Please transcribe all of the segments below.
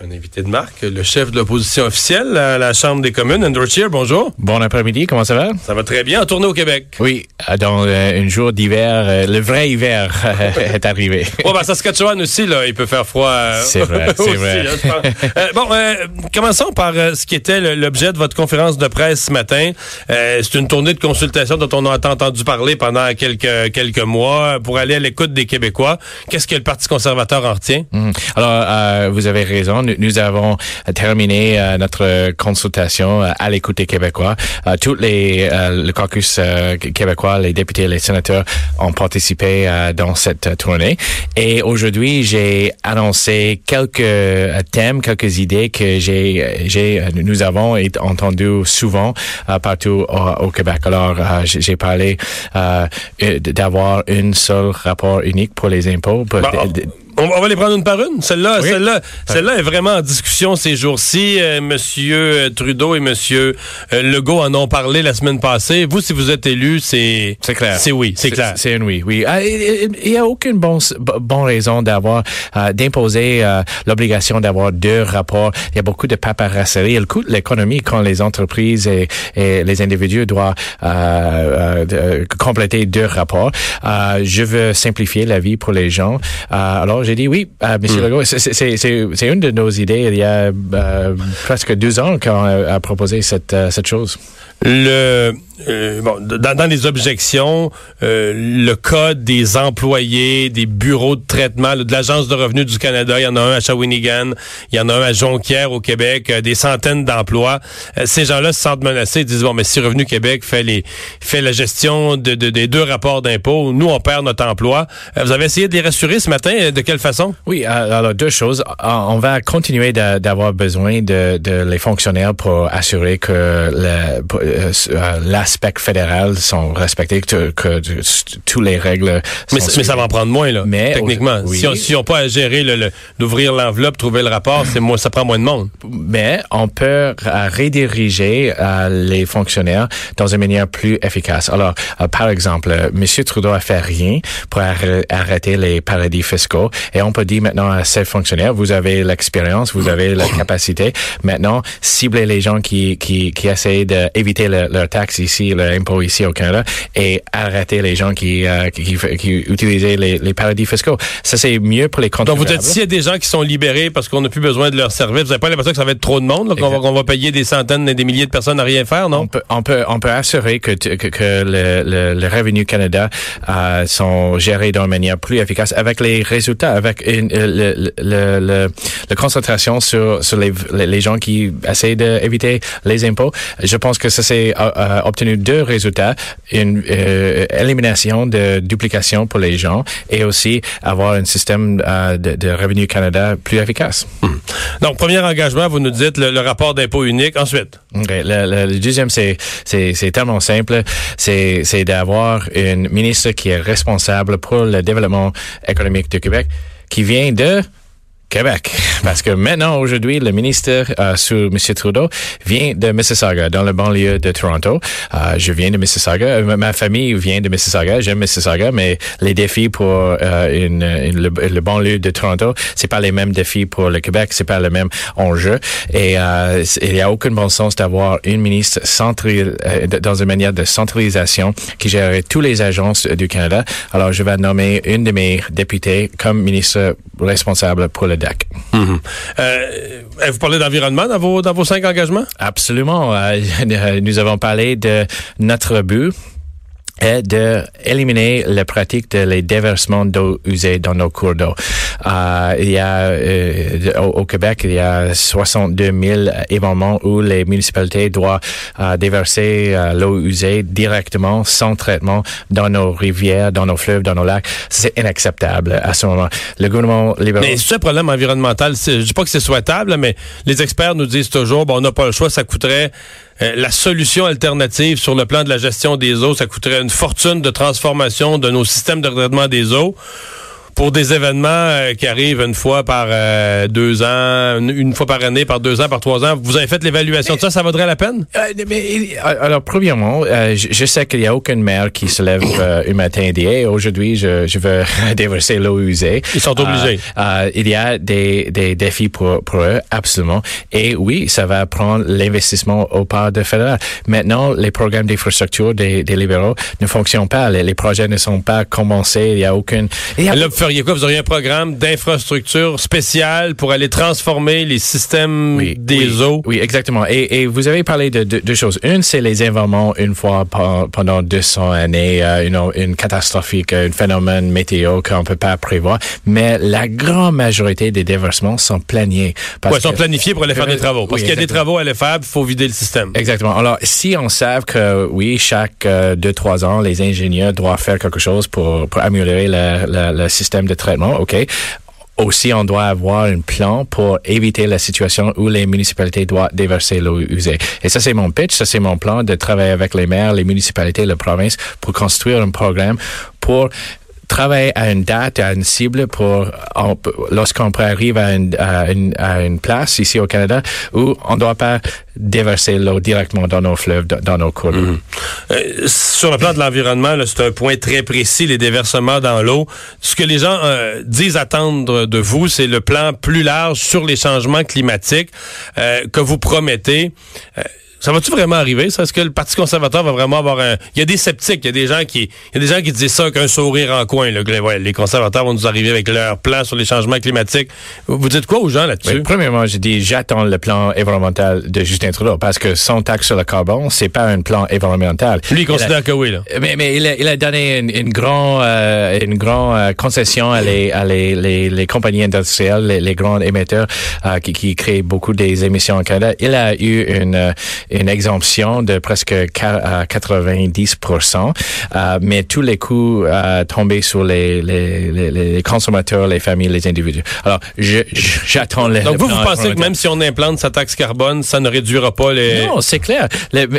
un invité de marque, le chef de l'opposition officielle à la Chambre des communes, Andrew Cheer. Bonjour. Bon après-midi, comment ça va? Ça va très bien. En tournée au Québec. Oui, dans euh, un jour d'hiver, euh, le vrai hiver est arrivé. Oh, ben, Saskatchewan aussi, là, il peut faire froid. euh, C'est vrai, c'est vrai. hein. Euh, bon, euh, commençons par euh, ce qui était l'objet de votre conférence de presse ce matin. Euh, C'est une tournée de consultation dont on a entendu parler pendant quelques, quelques mois pour aller à l'écoute des Québécois. Qu'est-ce que le Parti conservateur en retient? Mhm. Alors, euh, vous avez raison. Nous, nous avons terminé euh, notre consultation euh, à l'écoute des Québécois. Euh, tous les le caucus québécois, les députés, les sénateurs ont participé dans cette tournée. Et aujourd'hui, j'ai annoncé quelques thèmes, quelques idées que j'ai, j'ai, nous avons entendu souvent partout au, au Québec. Alors, j'ai parlé d'avoir un seul rapport unique pour les impôts. pour- de- on, on va les prendre une par une. Celle-là, Oui. celle-là, celle-là est vraiment en discussion ces jours-ci. Euh, Monsieur Trudeau et Monsieur euh, Legault en ont parlé la semaine passée. Vous, si vous êtes élu, c'est C'est clair. C'est oui, c'est clair. C'est un oui, oui. Ah, Il n'y a aucune bonne bon raison d'avoir euh, d'imposer euh, l'obligation d'avoir deux rapports. Il y a beaucoup de paperasserie. Elle coûte l'économie quand les entreprises et, et les individus doivent euh, euh, compléter deux rapports. Euh, je veux simplifier la vie pour les gens. Euh, alors j'ai dit oui, euh, Monsieur Legault. C'est- C'est c'est- c'est une de nos idées. Il y a euh, presque deux ans qu'on a, a proposé cette euh, cette chose. Le euh, bon, dans, dans les objections, euh, le code des employés, des bureaux de traitement, de l'Agence de revenus du Canada, il y en a un à Shawinigan, il y en a un à Jonquière au Québec, euh, des centaines d'emplois. Euh, ces gens-là se sentent menacés, ils disent bon, mais si Revenu Québec fait les fait la gestion de, de- des deux rapports d'impôts, nous on perd notre emploi. Euh, vous avez essayé de les rassurer ce matin, de quelle façon? Oui, alors deux choses. Euh, On va continuer d'a- d'avoir besoin de, de les fonctionnaires pour assurer que le- pour, l'aspect fédéral sont respectés, que, que toutes les règles Mais, sont mais ça va en prendre moins là. Mais techniquement, oui. si on si on pas à gérer le- le- d'ouvrir l'enveloppe, trouver le rapport, c'est moins, ça prend moins de monde. mais on peut rediriger euh, les fonctionnaires dans une manière plus efficace. Alors, euh, par exemple, euh, Monsieur Trudeau a fait rien pour arr- arrêter les paradis fiscaux et on peut dire maintenant à ces fonctionnaires, vous avez l'expérience, vous avez la capacité. Maintenant, ciblez les gens qui qui, qui essayent d'éviter le- leurs taxes ici, leur impôt ici au Canada et arrêter les gens qui euh, qui, qui, qui utilisaient les, les paradis fiscaux. Ça c'est mieux pour les Donc, vous contribuables. dites, s'il y a des gens qui sont libérés parce qu'on n'a plus besoin de leur service, vous n'avez pas l'impression que ça va être trop de monde, qu'on va, payer des centaines et des milliers de personnes à rien faire, non? On peut, on peut, on peut assurer que, que, que le, le, le Revenu Canada euh, sont gérés d'une manière plus efficace avec les résultats, avec une, le, la concentration sur, sur les, les gens qui essaient d'éviter les impôts. Je pense que ça s'est euh, euh, obtenu deux résultats. Une euh, élimination de duplication pour les gens et aussi avoir un système euh, de, de Revenu Canada plus efficace. Donc, premier engagement, vous nous dites le, le rapport d'impôt unique. Ensuite? Le, le- le deuxième, c'est, c'est, c'est tellement simple. C'est, c'est d'avoir une ministre qui est responsable pour le développement économique du Québec, qui vient de Québec. Parce que maintenant, aujourd'hui, le ministre euh, sous M. Trudeau vient de Mississauga, dans le banlieue de Toronto. Euh, je viens de Mississauga. Euh, Ma famille vient de Mississauga. J'aime Mississauga, mais les défis pour euh, une, une- le, le banlieue de Toronto, c'est pas les mêmes défis pour le Québec. C'est pas le même enjeu. Et euh, il y a aucun bon sens d'avoir une ministre euh, dans une manière de centralisation qui gérerait tous les agences du Canada. Alors, je vais nommer une de mes députés comme ministre responsable pour le DAC. euh, vous parlez d'environnement dans vos, dans vos cinq engagements? Absolument. Euh, nous avons parlé de notre but est de éliminer la pratique de les déversements d'eau usée dans nos cours d'eau. Euh, il y a euh, au, Québec, il y a 62 000 événements où les municipalités doivent euh, déverser euh, l'eau usée directement, sans traitement, dans nos rivières, dans nos fleuves, dans nos lacs. C'est inacceptable à ce moment. Le gouvernement libéral. Mais un problème environnemental. Je dis pas que c'est souhaitable, mais les experts nous disent toujours, bon, on n'a pas le choix, ça coûterait euh, la solution alternative sur le plan de la gestion des eaux, ça coûterait une fortune de transformation de nos systèmes de traitement des eaux. Pour des événements euh, qui arrivent une fois par euh, deux ans, une, fois par année, par deux ans, par trois ans, vous avez fait l'évaluation de ça, ça vaudrait la peine? Euh, mais, alors, premièrement, je, sais qu'il n'y a aucune mère qui se lève un matin et dit aujourd'hui, je, je veux déverser l'eau usée. Ils sont obligés. il y a des, des défis pour, pour eux, absolument. Et oui, ça va prendre l'investissement au part de fédéral. Maintenant, les programmes d'infrastructure des, des libéraux ne fonctionnent pas. Les, les, projets ne sont pas commencés. Il n'y a aucune... Vous auriez un programme d'infrastructure spéciale pour aller transformer les systèmes des eaux? Oui, exactement. Et, vous avez parlé de deux choses. Une, c'est les événements une fois pendant 200 années, euh, une, une catastrophique, un phénomène météo qu'on peut pas prévoir. Mais la grande majorité des déversements sont planifiés. Oui, sont planifiés pour aller faire des travaux. Parce qu'il y a des travaux à aller faire, il faut vider le système. Exactement. Alors, si on sait que, oui, chaque euh, deux, trois ans, les ingénieurs doivent faire quelque chose pour, pour améliorer le système de traitement, OK? Aussi, on doit avoir un plan pour éviter la situation où les municipalités doivent déverser l'eau usée. Et ça, c'est mon pitch, ça, c'est mon plan de travailler avec les maires, les municipalités, la province pour construire un programme pour travailler à une date, à une cible pour lorsqu'on arrive à une, à, une, à une, place ici au Canada où on ne doit pas déverser l'eau directement dans nos fleuves, dans nos cours. Mhm. Euh, sur le plan de l'environnement, c'est un point très précis, les déversements dans l'eau. Ce que les gens euh, disent attendre de vous, c'est le plan plus large sur les changements climatiques euh, que vous promettez. Ça va-tu vraiment arriver, ça? Est-ce que le Parti conservateur va vraiment avoir un... Il y a des sceptiques, il y a des gens qui, il y a des gens qui disent ça qu'un sourire en coin, là, les conservateurs vont nous arriver avec leur plan sur les changements climatiques. Vous dites quoi aux gens là-dessus? premièrement, j'ai dit, j'attends le plan environnemental de Justin Trudeau, parce que son taxe sur le carbone, c'est pas un plan environnemental. Lui, il considère que oui, là. Mais, mais il, a, il a donné une, une grande, euh, une grande euh, concession à les, à les, les, les compagnies industrielles, les, les grands émetteurs, euh, qui, qui créent beaucoup des émissions au Canada. Il a eu une, une exemption de presque 90 euh, mais tous les coûts euh, tombaient sur les, les, les, les, consommateurs, les familles, les individus. Alors, j'attends les... Donc, vous, vous pensez que même si on implante sa taxe carbone, ça ne réduira pas les... Non, c'est clair.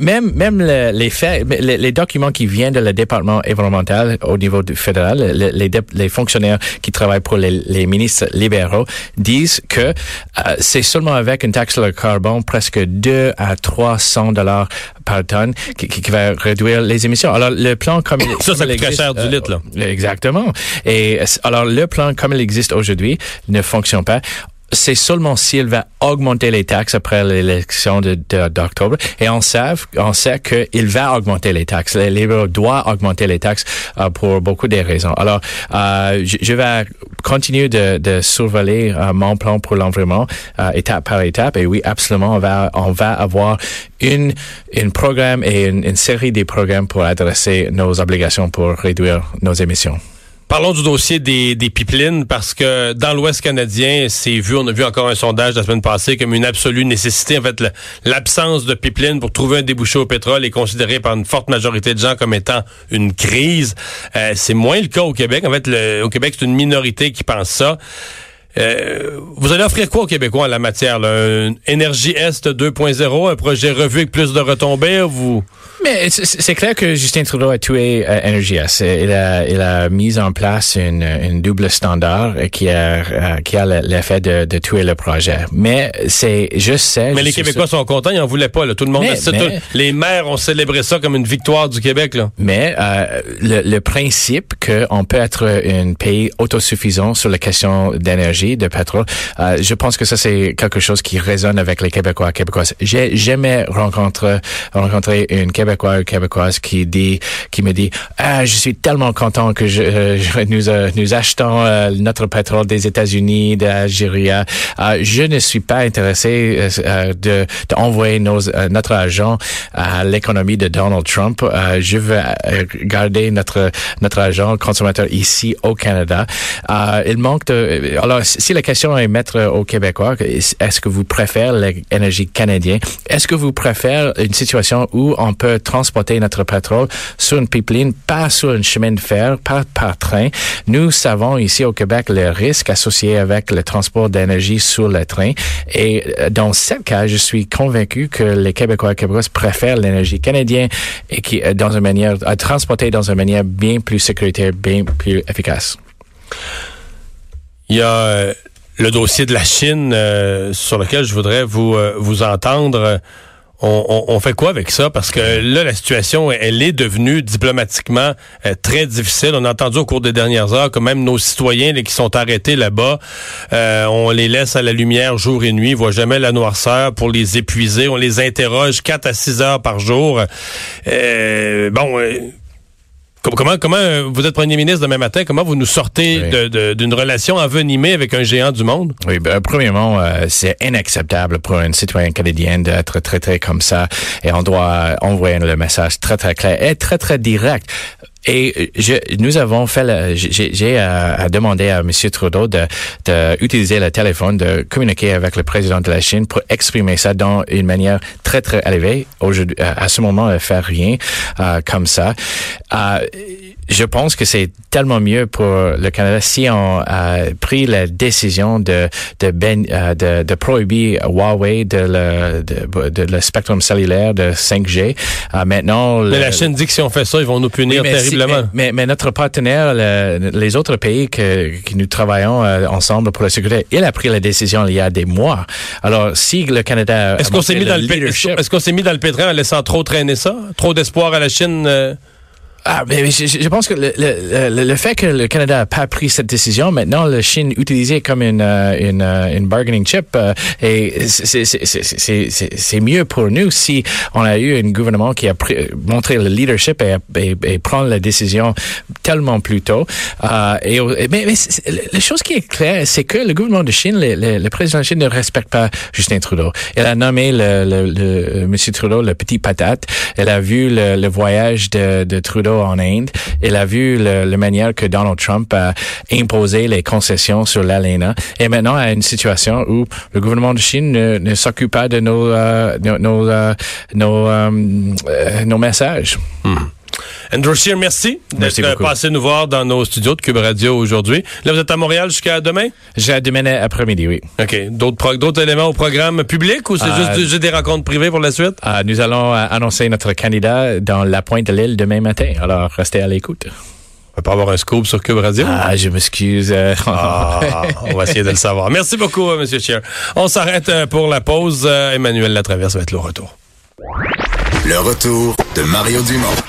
même même les faits, les, documents qui viennent de le département environnemental au niveau fédéral, les, les, fonctionnaires qui travaillent pour les, ministres libéraux disent que euh, c'est seulement avec une taxe sur le carbone presque 2 à 3 dollars par tonne qui, qui, va réduire les émissions. Alors le plan comme il, ça, ça coûte cher du litre là. Euh, exactement. Et alors le plan comme il existe aujourd'hui ne fonctionne pas c'est seulement s'il va augmenter les taxes après l'élection d'octobre. Et on sait, on sait qu'il va augmenter les taxes. Les libéraux doivent augmenter les taxes euh, pour beaucoup de raisons. Alors, euh, je, vais continuer de, de surveiller euh, mon plan pour l'environnement étape par étape. Et oui, absolument, on va, on va avoir une, une programme et une, une série de programmes pour adresser nos obligations pour réduire nos émissions. Parlons du dossier des, des pipelines parce que dans l'Ouest canadien, c'est vu, on a vu encore un sondage la semaine passée comme une absolue nécessité. En fait, l'absence de pipelines pour trouver un débouché au pétrole est considérée par une forte majorité de gens comme étant une crise. Euh, c'est moins le cas au Québec. En fait, au Québec, c'est une minorité qui pense ça. Euh, vous allez offrir quoi aux Québécois en la matière? Là? Énergie Est 2.0, un projet revu avec plus de retombées? Vous... Mais c'est clair que Justin Trudeau a tué euh, Energy Il a, il a mis en place une, une double standard qui a, euh, qui a l'effet de, de tuer le projet. Mais c'est, je sais. Mais les Québécois sont contents, ils en voulaient pas. Là. Tout le monde, les maires ont célébré ça comme une victoire du Québec. Là. Mais euh, le, le principe qu'on peut être un pays autosuffisant sur la question d'énergie, de pétrole, euh, je pense que ça c'est quelque chose qui résonne avec les Québécois Québécoises. J'ai jamais rencontré rencontré une Québécoise québécois québécoise qui dit, qui me dit, ah, je suis tellement content que je, euh, nous, euh, nous achetons euh, notre pétrole des États-Unis, d'Algérie. je ne suis pas intéressé de d'envoyer notre argent à l'économie de Donald Trump. je veux garder notre notre argent consommateur ici au Canada. il manque de. Alors, si la question est mettre aux Québécois, est-ce que vous préférez l'énergie canadienne? Est-ce que vous préférez une situation où on peut transporter notre pétrole sur une pipeline, pas sur un chemin de fer, pas par train. Nous savons ici au Québec les risques associés avec le transport d'énergie sur le train. Et euh, dans ce cas, je suis convaincu que les Québécois et Québécoises préfèrent l'énergie canadienne et qui, euh, dans une manière, à transporter dans une manière bien plus sécuritaire, bien plus efficace. Il y a le dossier de la Chine sur lequel je voudrais vous, vous entendre on, fait quoi avec ça? Parce que là, la situation, elle est devenue diplomatiquement euh, très difficile. On a entendu au cours des dernières heures que même nos citoyens qui sont arrêtés là-bas, euh, on les laisse à la lumière jour et nuit, ils voient jamais la noirceur pour les épuiser. On les interroge 4 à 6 heures par jour. Euh, bon Comment, comment euh, vous êtes premier ministre demain matin, comment vous nous sortez d'une relation envenimée avec un géant du monde? Oui, ben, premièrement, euh, c'est inacceptable pour un citoyen canadien d'être traité comme ça et on doit envoyer le message très, très clair et très, très direct. Et je, nous avons fait, j'ai à, demander à M. Trudeau de, de, utiliser le téléphone, de communiquer avec le président de la Chine pour exprimer ça dans une manière très très élevée. Aujourd'hui, à ce moment, faire rien euh, comme ça. Euh, je pense que c'est tellement mieux pour le Canada si on a pris la décision de de, ben, euh, de, de prohiber Huawei de le, de, de le spectrum cellulaire de 5G. Euh, maintenant, mais la Chine dit que si on fait ça, ils vont nous punir terriblement. mais, mais, notre partenaire, les autres pays que, que nous travaillons euh, ensemble pour la sécurité, il a pris la décision il y a des mois. Alors, si le Canada est-ce qu'on s'est mis dans le, est-ce qu'on s'est mis dans le pétrin en laissant trop traîner ça, trop d'espoir à la Chine? Ah, mais je, je, pense que le, le, le, fait que le Canada n'a pas pris cette décision, maintenant la Chine utilisée comme une, euh, une, euh, une bargaining chip, euh, et c'est mieux pour nous si on a eu un gouvernement qui a pris, montré le leadership et, et, et prendre la décision tellement plus tôt. Euh, et, mais, mais la chose qui est claire, c'est que le gouvernement de Chine, le, le, président de Chine ne respecte pas Justin Trudeau. Il a nommé le, le, le, Monsieur Trudeau le petit patate. Elle a vu le voyage de, de Trudeau en Inde. Il a vu la manière que Donald Trump a imposé les concessions sur l'ALENA. Et maintenant, à une situation où le gouvernement de Chine ne, s'occupe pas de nos, euh, nos, euh, euh, nos, messages. Hmm. Andrew Scheer, merci d'être passé nous voir dans nos studios de Cube Radio aujourd'hui. Là, vous êtes à Montréal jusqu'à demain? Jusqu'à demain après-midi, oui. OK. D'autres éléments au programme public ou c'est euh, juste, des rencontres privées pour la suite? Euh, nous allons euh, annoncer notre candidat dans la pointe de l'île demain matin. Alors, restez à l'écoute. On va pas avoir un scoop sur Cube Radio? Ah, je m'excuse. Ah, on va essayer de le savoir. Merci beaucoup, M. Scheer. On s'arrête pour la pause. Emmanuel Latraverse va être le retour. Le retour de Mario Dumont